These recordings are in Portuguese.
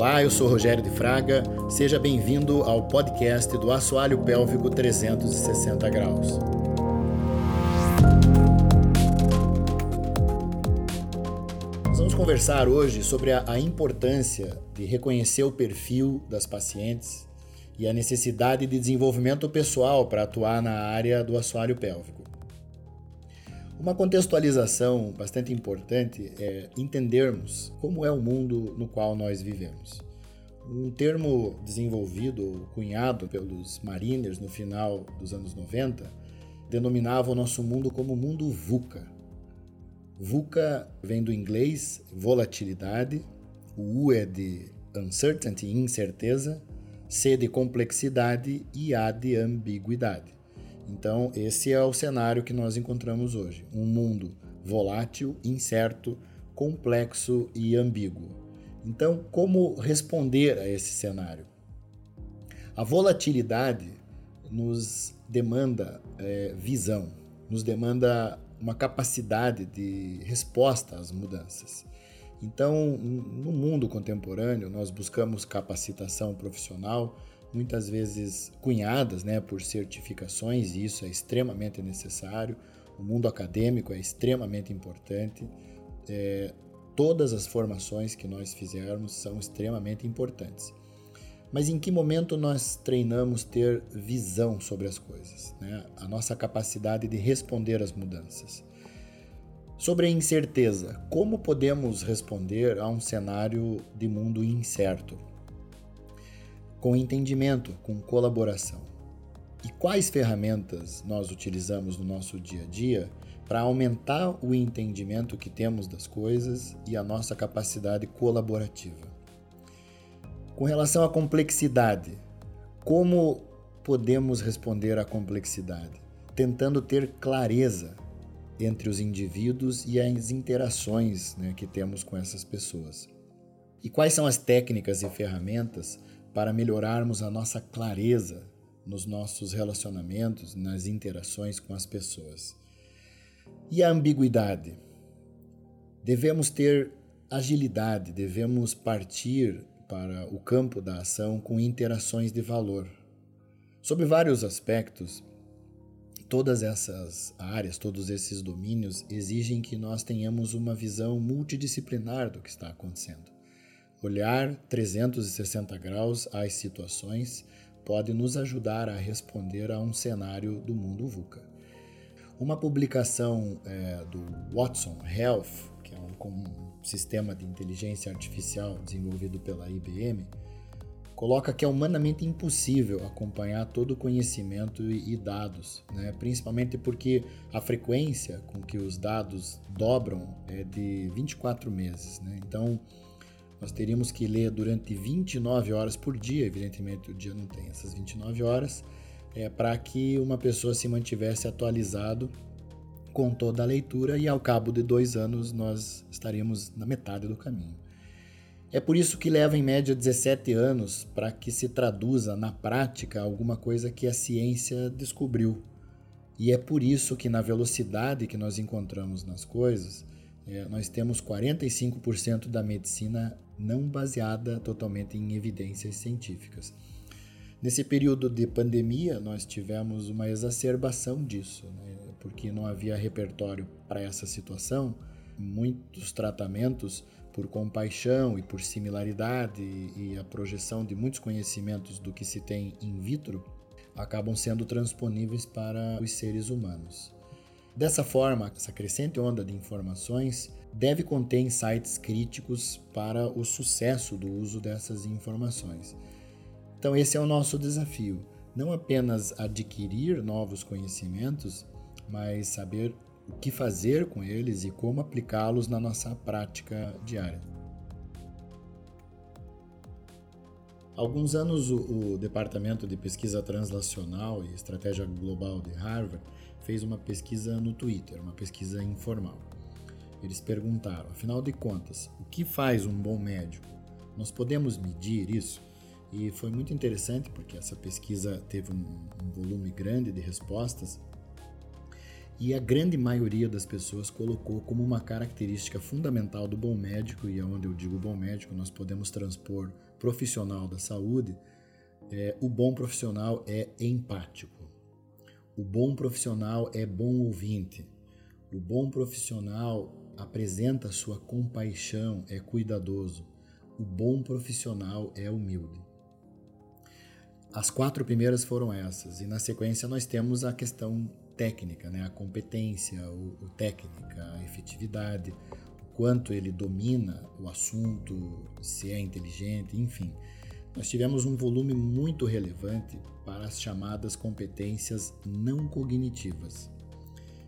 Olá, eu sou Rogério de Fraga. Seja bem-vindo ao podcast do Assoalho Pélvico 360 Graus. Nós vamos conversar hoje sobre a, a importância de reconhecer o perfil das pacientes e a necessidade de desenvolvimento pessoal para atuar na área do assoalho pélvico. Uma contextualização bastante importante é entendermos como é o mundo no qual nós vivemos. Um termo desenvolvido, cunhado pelos mariners no final dos anos 90, denominava o nosso mundo como mundo VUCA. VUCA vem do inglês volatilidade, o U é de uncertainty, incerteza, C de complexidade e A de ambiguidade. Então, esse é o cenário que nós encontramos hoje: um mundo volátil, incerto, complexo e ambíguo. Então, como responder a esse cenário? A volatilidade nos demanda é, visão, nos demanda uma capacidade de resposta às mudanças. Então, no mundo contemporâneo, nós buscamos capacitação profissional, muitas vezes cunhadas né, por certificações, e isso é extremamente necessário. O mundo acadêmico é extremamente importante. É, todas as formações que nós fizermos são extremamente importantes. Mas em que momento nós treinamos ter visão sobre as coisas? Né? A nossa capacidade de responder às mudanças. Sobre a incerteza, como podemos responder a um cenário de mundo incerto? Com entendimento, com colaboração. E quais ferramentas nós utilizamos no nosso dia a dia para aumentar o entendimento que temos das coisas e a nossa capacidade colaborativa? Com relação à complexidade, como podemos responder à complexidade? Tentando ter clareza entre os indivíduos e as interações né, que temos com essas pessoas. E quais são as técnicas e ferramentas para melhorarmos a nossa clareza nos nossos relacionamentos, nas interações com as pessoas. E a ambiguidade? Devemos ter agilidade, devemos partir para o campo da ação com interações de valor. Sobre vários aspectos, todas essas áreas, todos esses domínios exigem que nós tenhamos uma visão multidisciplinar do que está acontecendo. Olhar 360 graus às situações pode nos ajudar a responder a um cenário do mundo VUCA. Uma publicação é, do Watson Health, que é um, um sistema de inteligência artificial desenvolvido pela IBM, coloca que é humanamente impossível acompanhar todo o conhecimento e dados, né? principalmente porque a frequência com que os dados dobram é de 24 meses. Né? Então, nós teríamos que ler durante 29 horas por dia, evidentemente o dia não tem essas 29 horas, é, para que uma pessoa se mantivesse atualizado com toda a leitura e ao cabo de dois anos nós estaríamos na metade do caminho. É por isso que leva em média 17 anos para que se traduza na prática alguma coisa que a ciência descobriu. E é por isso que na velocidade que nós encontramos nas coisas, é, nós temos 45% da medicina não baseada totalmente em evidências científicas. Nesse período de pandemia, nós tivemos uma exacerbação disso, né? porque não havia repertório para essa situação. Muitos tratamentos, por compaixão e por similaridade e a projeção de muitos conhecimentos do que se tem in vitro, acabam sendo transponíveis para os seres humanos. Dessa forma, essa crescente onda de informações deve conter insights críticos para o sucesso do uso dessas informações. Então, esse é o nosso desafio: não apenas adquirir novos conhecimentos, mas saber o que fazer com eles e como aplicá-los na nossa prática diária. Alguns anos, o, o Departamento de Pesquisa Translacional e Estratégia Global de Harvard fez uma pesquisa no Twitter, uma pesquisa informal. Eles perguntaram, afinal de contas, o que faz um bom médico? Nós podemos medir isso? E foi muito interessante porque essa pesquisa teve um, um volume grande de respostas e a grande maioria das pessoas colocou como uma característica fundamental do bom médico, e é eu digo bom médico, nós podemos transpor profissional da saúde, é, o bom profissional é empático. O bom profissional é bom ouvinte. O bom profissional apresenta sua compaixão, é cuidadoso. O bom profissional é humilde. As quatro primeiras foram essas, e na sequência nós temos a questão técnica, né? a competência, o, o técnica, a efetividade, quanto ele domina o assunto, se é inteligente, enfim. Nós tivemos um volume muito relevante para as chamadas competências não cognitivas,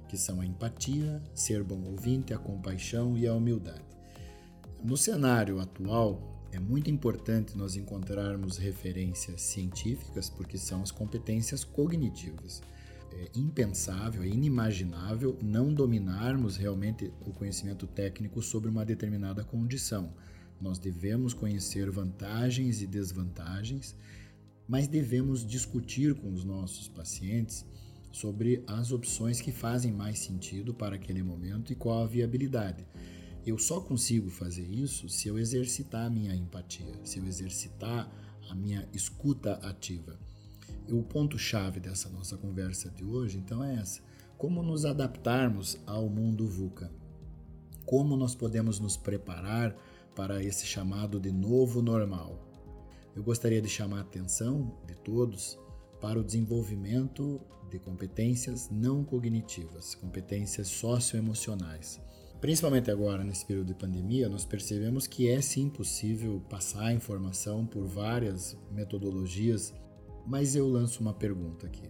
que são a empatia, ser bom ouvinte, a compaixão e a humildade. No cenário atual, é muito importante nós encontrarmos referências científicas, porque são as competências cognitivas. É impensável, é inimaginável não dominarmos realmente o conhecimento técnico sobre uma determinada condição. Nós devemos conhecer vantagens e desvantagens, mas devemos discutir com os nossos pacientes sobre as opções que fazem mais sentido para aquele momento e qual a viabilidade. Eu só consigo fazer isso se eu exercitar a minha empatia, se eu exercitar a minha escuta ativa. O ponto-chave dessa nossa conversa de hoje, então, é essa: como nos adaptarmos ao mundo VUCA? Como nós podemos nos preparar para esse chamado de novo normal? Eu gostaria de chamar a atenção de todos para o desenvolvimento de competências não cognitivas, competências socioemocionais. Principalmente agora, nesse período de pandemia, nós percebemos que é sim possível passar informação por várias metodologias, mas eu lanço uma pergunta aqui.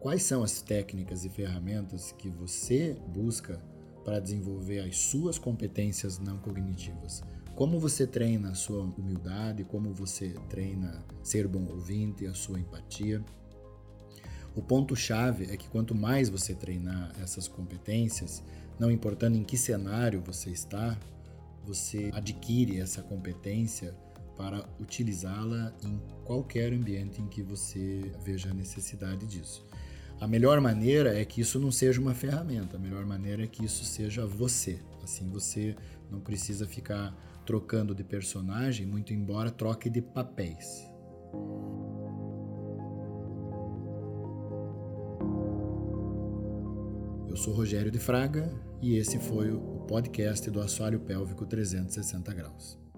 Quais são as técnicas e ferramentas que você busca para desenvolver as suas competências não cognitivas? Como você treina a sua humildade, como você treina ser bom ouvinte, a sua empatia? O ponto-chave é que quanto mais você treinar essas competências, não importando em que cenário você está, você adquire essa competência para utilizá-la em qualquer ambiente em que você veja a necessidade disso. A melhor maneira é que isso não seja uma ferramenta, a melhor maneira é que isso seja você. Assim você não precisa ficar trocando de personagem, muito embora troque de papéis. Eu sou Rogério de Fraga e esse foi o podcast do Assoalho Pélvico 360 Graus.